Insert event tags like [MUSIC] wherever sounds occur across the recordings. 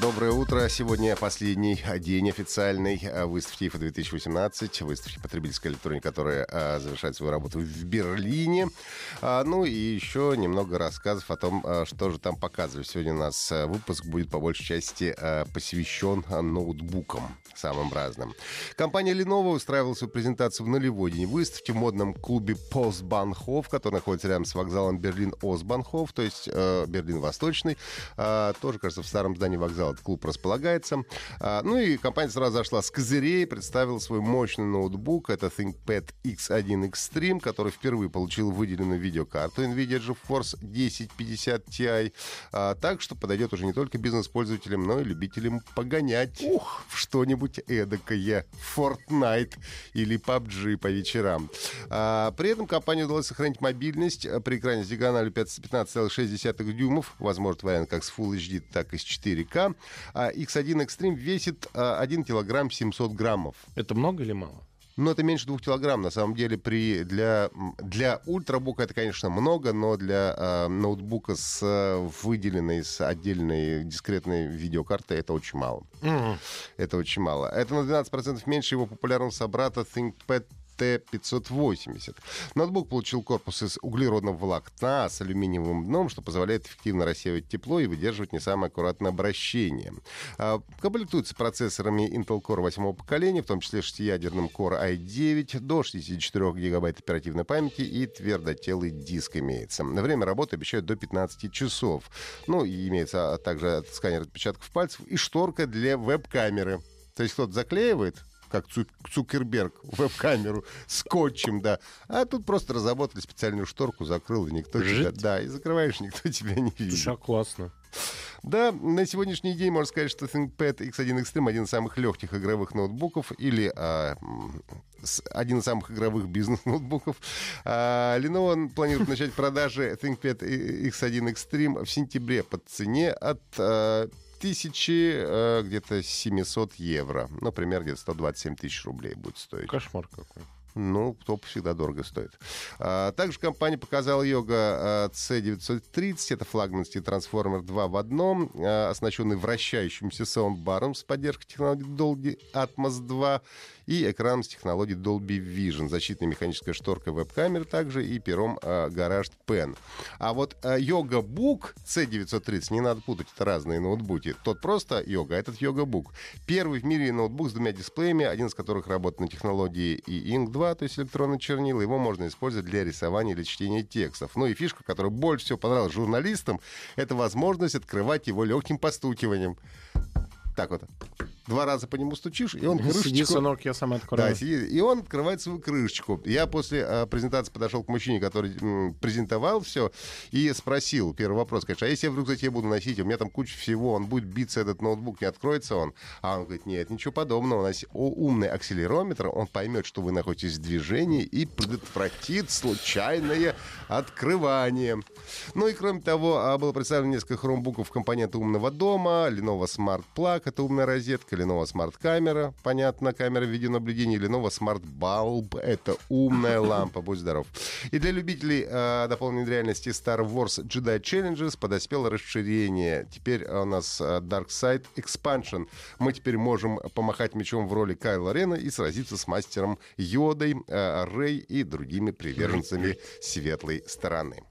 Доброе утро. Сегодня последний день официальной а, выставки ИФА 2018, выставки потребительской электроники, которая а, завершает свою работу в Берлине. А, ну и еще немного рассказов о том, что же там показывают. Сегодня у нас выпуск будет по большей части посвящен ноутбукам самым разным. Компания Lenovo устраивала свою презентацию в нулевой день выставки в модном клубе Постбанхоф, который находится рядом с вокзалом Берлин-Осбанхоф, то есть Берлин-Восточный. Тоже, кажется, в старом здании вокзала этот клуб располагается. А, ну и компания сразу зашла с козырей, представила свой мощный ноутбук. Это ThinkPad X1 Extreme, который впервые получил выделенную видеокарту NVIDIA GeForce 1050 Ti. А, так что подойдет уже не только бизнес-пользователям, но и любителям погонять Ух. в что-нибудь эдакое. Fortnite или PUBG по вечерам. А, при этом компании удалось сохранить мобильность при экране с диагональю 15,6 дюймов. Возможно, вариант как с Full HD, так и с 4К. X1 Extreme весит 1 а, килограмм 700 граммов. Это много или мало? Ну, это меньше двух килограмм. На самом деле, при, для, для ультрабука это, конечно, много, но для э, ноутбука с выделенной, с отдельной дискретной видеокартой это очень мало. Mm-hmm. Это очень мало. Это на 12% меньше его популярного собрата ThinkPad T580. Ноутбук получил корпус из углеродного волокна с алюминиевым дном, что позволяет эффективно рассеивать тепло и выдерживать не самое аккуратное обращение. А, комплектуется процессорами Intel Core 8 поколения, в том числе шестиядерным Core i9 до 64 гигабайт оперативной памяти и твердотелый диск имеется. Время работы обещают до 15 часов. Ну, и имеется также сканер отпечатков пальцев и шторка для веб-камеры. То есть кто-то заклеивает как Цукерберг, веб-камеру скотчем, да. А тут просто разработали специальную шторку, закрыл, и никто тебя... Да, и закрываешь, никто тебя не видит. Слушай, классно. Да, на сегодняшний день можно сказать, что ThinkPad X1 Extreme один из самых легких игровых ноутбуков или а, один из самых игровых бизнес-ноутбуков. А, Lenovo планирует начать продажи ThinkPad X1 Extreme в сентябре по цене от а, тысячи, э, где-то 700 евро. Например, где-то 127 тысяч рублей будет стоить. Кошмар какой. Ну, топ всегда дорого стоит. А, также компания показала Йога C930. Это флагманский трансформер 2 в одном, а, оснащенный вращающимся саундбаром с поддержкой технологии Dolby Atmos 2 и экран с технологией Dolby Vision, защитная механическая шторка веб-камеры также и пером э, Garage Pen. А вот Yoga Book C930, не надо путать, это разные ноутбуки. Тот просто Yoga, а этот Yoga Book. Первый в мире ноутбук с двумя дисплеями, один из которых работает на технологии и Ink 2, то есть электронный чернила. Его можно использовать для рисования или чтения текстов. Ну и фишка, которая больше всего понравилась журналистам, это возможность открывать его легким постукиванием. Так вот два раза по нему стучишь, и он крышечку... Сиди, сынок, я сам открою. Да, сиди, и он открывает свою крышечку. Я после а, презентации подошел к мужчине, который м, презентовал все, и спросил, первый вопрос, конечно, а если я вдруг за тебя буду носить, у меня там куча всего, он будет биться, этот ноутбук, не откроется он? А он говорит, нет, ничего подобного, у нас умный акселерометр, он поймет, что вы находитесь в движении и предотвратит случайное открывание. Ну и кроме того, а, было представлено несколько хромбуков компоненты умного дома, Lenovo Smart Plug, это умная розетка, розетка, Lenovo Smart камера, понятно, камера видеонаблюдения, Lenovo Smart Bulb, это умная [LAUGHS] лампа, будь здоров. И для любителей э, дополненной реальности Star Wars Jedi Challenges подоспело расширение. Теперь у нас э, Dark Side Expansion. Мы теперь можем помахать мечом в роли Кайла Рена и сразиться с мастером Йодой, э, Рэй и другими приверженцами [LAUGHS] светлой стороны.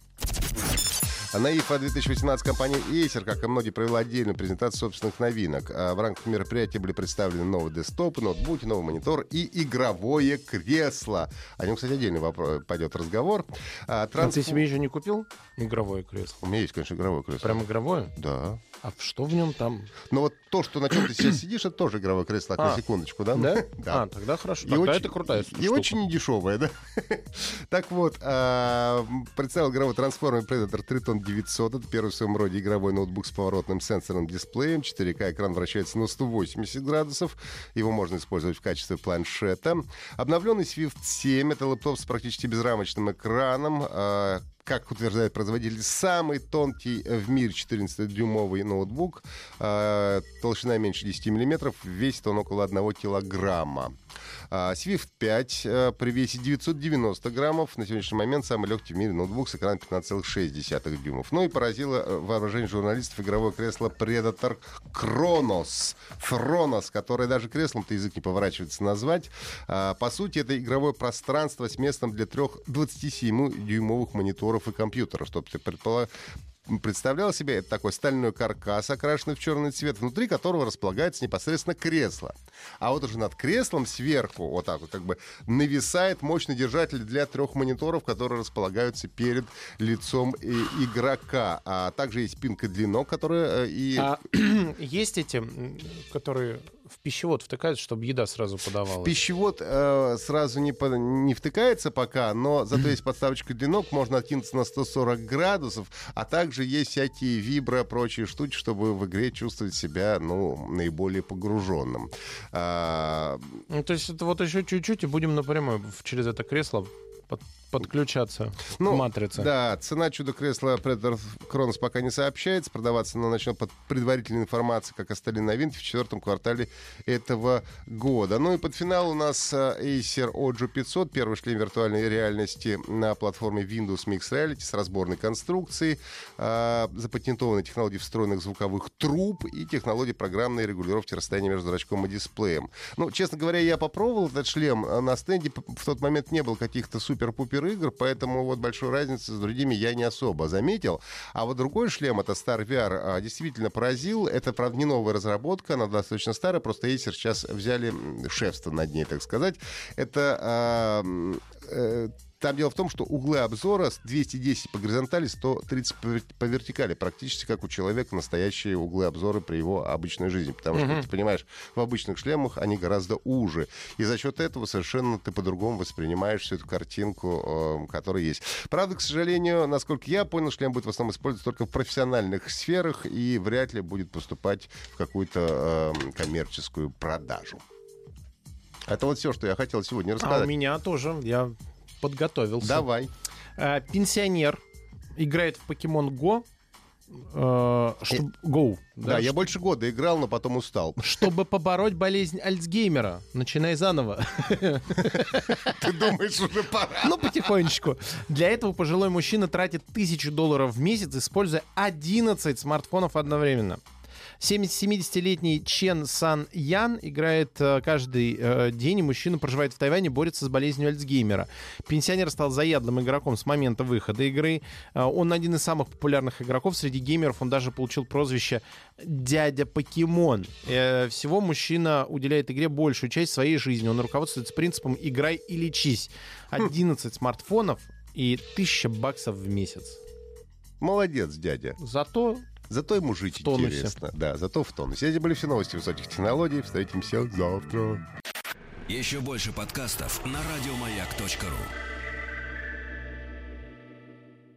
На IFA 2018 компания Acer, как и многие, провела отдельную презентацию собственных новинок. А в рамках мероприятия были представлены новые десктопы, ноутбуки, новый монитор и игровое кресло. О нем, кстати, отдельный вопрос, пойдет разговор. А, транс... а ты себе еще не купил игровое кресло? У меня есть, конечно, игровое кресло. Прям игровое? Да. А что в нем там? Ну вот то, что на чем ты сейчас сидишь, это тоже игровое кресло, а, на секундочку, да? Да? [LAUGHS] да. А, тогда хорошо. И тогда очень, это крутая И очень недешевая, да? [LAUGHS] так вот, а, представил игровой трансформер Predator Triton 900. Это первый в своем роде игровой ноутбук с поворотным сенсорным дисплеем. 4К экран вращается на 180 градусов. Его можно использовать в качестве планшета. Обновленный Swift 7. Это лэптоп с практически безрамочным экраном. А, как утверждает производитель, самый тонкий в мире 14-дюймовый ноутбук. Э, толщина меньше 10 мм, весит он около 1 килограмма. А, Swift 5 э, при весе 990 граммов. На сегодняшний момент самый легкий в мире ноутбук с экраном 15,6 дюймов. Ну и поразило э, вооружение журналистов игровое кресло Predator Kronos. Фронос, которое даже креслом-то язык не поворачивается назвать. По сути, это игровое пространство с местом для трех 27-дюймовых мониторов и компьютеров, чтобы ты предположил представлял себе это такой стальной каркас, окрашенный в черный цвет, внутри которого располагается непосредственно кресло. А вот уже над креслом сверху, вот так вот, как бы нависает мощный держатель для трех мониторов, которые располагаются перед лицом и игрока. А также есть пинка длинок, которая э, и... А, [CLEARS THROAT] есть эти, которые в пищевод втыкается, чтобы еда сразу подавалась? В пищевод э, сразу не, по, не втыкается пока, но зато есть подставочка длинок, можно откинуться на 140 градусов, а также есть всякие вибро, прочие штуки, чтобы в игре чувствовать себя, ну, наиболее погруженным. А... Ну, то есть это вот еще чуть-чуть и будем напрямую через это кресло под, подключаться ну, к матрице. Да, цена чудо-кресла Predator Kronos пока не сообщается. Продаваться она начнет под предварительной информацией, как остальные новинки, в четвертом квартале этого года. Ну и под финал у нас э, Acer Ojo 500, первый шлем виртуальной реальности на платформе Windows Mixed Reality с разборной конструкцией, э, запатентованной технологией встроенных звуковых труб и технологии программной регулировки расстояния между зрачком и дисплеем. Ну, честно говоря, я попробовал этот шлем. На стенде в тот момент не было каких-то супер супер-пупер игр, поэтому вот большой разницы с другими я не особо заметил. А вот другой шлем, это Star VR, а, действительно поразил. Это, правда, не новая разработка, она достаточно старая, просто Acer сейчас взяли шефство над ней, так сказать. Это э, там дело в том, что углы обзора 210 по горизонтали, 130 по вертикали. Практически как у человека настоящие углы обзора при его обычной жизни. Потому что, mm-hmm. ты понимаешь, в обычных шлемах они гораздо уже. И за счет этого совершенно ты по-другому воспринимаешь всю эту картинку, э, которая есть. Правда, к сожалению, насколько я понял, шлем будет в основном использоваться только в профессиональных сферах и вряд ли будет поступать в какую-то э, коммерческую продажу. Это вот все, что я хотел сегодня рассказать. А у меня тоже. Я подготовился. Давай. А, пенсионер играет в Покемон Го. Э, чтобы... Go. Да, да я больше года играл, но потом устал. [LAUGHS] Чтобы побороть болезнь Альцгеймера. Начинай заново. Ты думаешь, уже пора? Ну, потихонечку. Для этого пожилой мужчина тратит тысячу долларов в месяц, используя 11 смартфонов одновременно. 70-летний Чен Сан Ян играет э, каждый э, день, мужчина проживает в Тайване, борется с болезнью Альцгеймера. Пенсионер стал заядлым игроком с момента выхода игры. Э, он один из самых популярных игроков среди геймеров. Он даже получил прозвище «Дядя Покемон». Всего мужчина уделяет игре большую часть своей жизни. Он руководствуется принципом «играй и лечись». 11 смартфонов и 1000 баксов в месяц. Молодец, дядя. Зато Зато ему жить интересно. Да, зато в тонусе. Эти были все новости высоких технологий. Встретимся завтра. Еще больше подкастов на радиомаяк.ру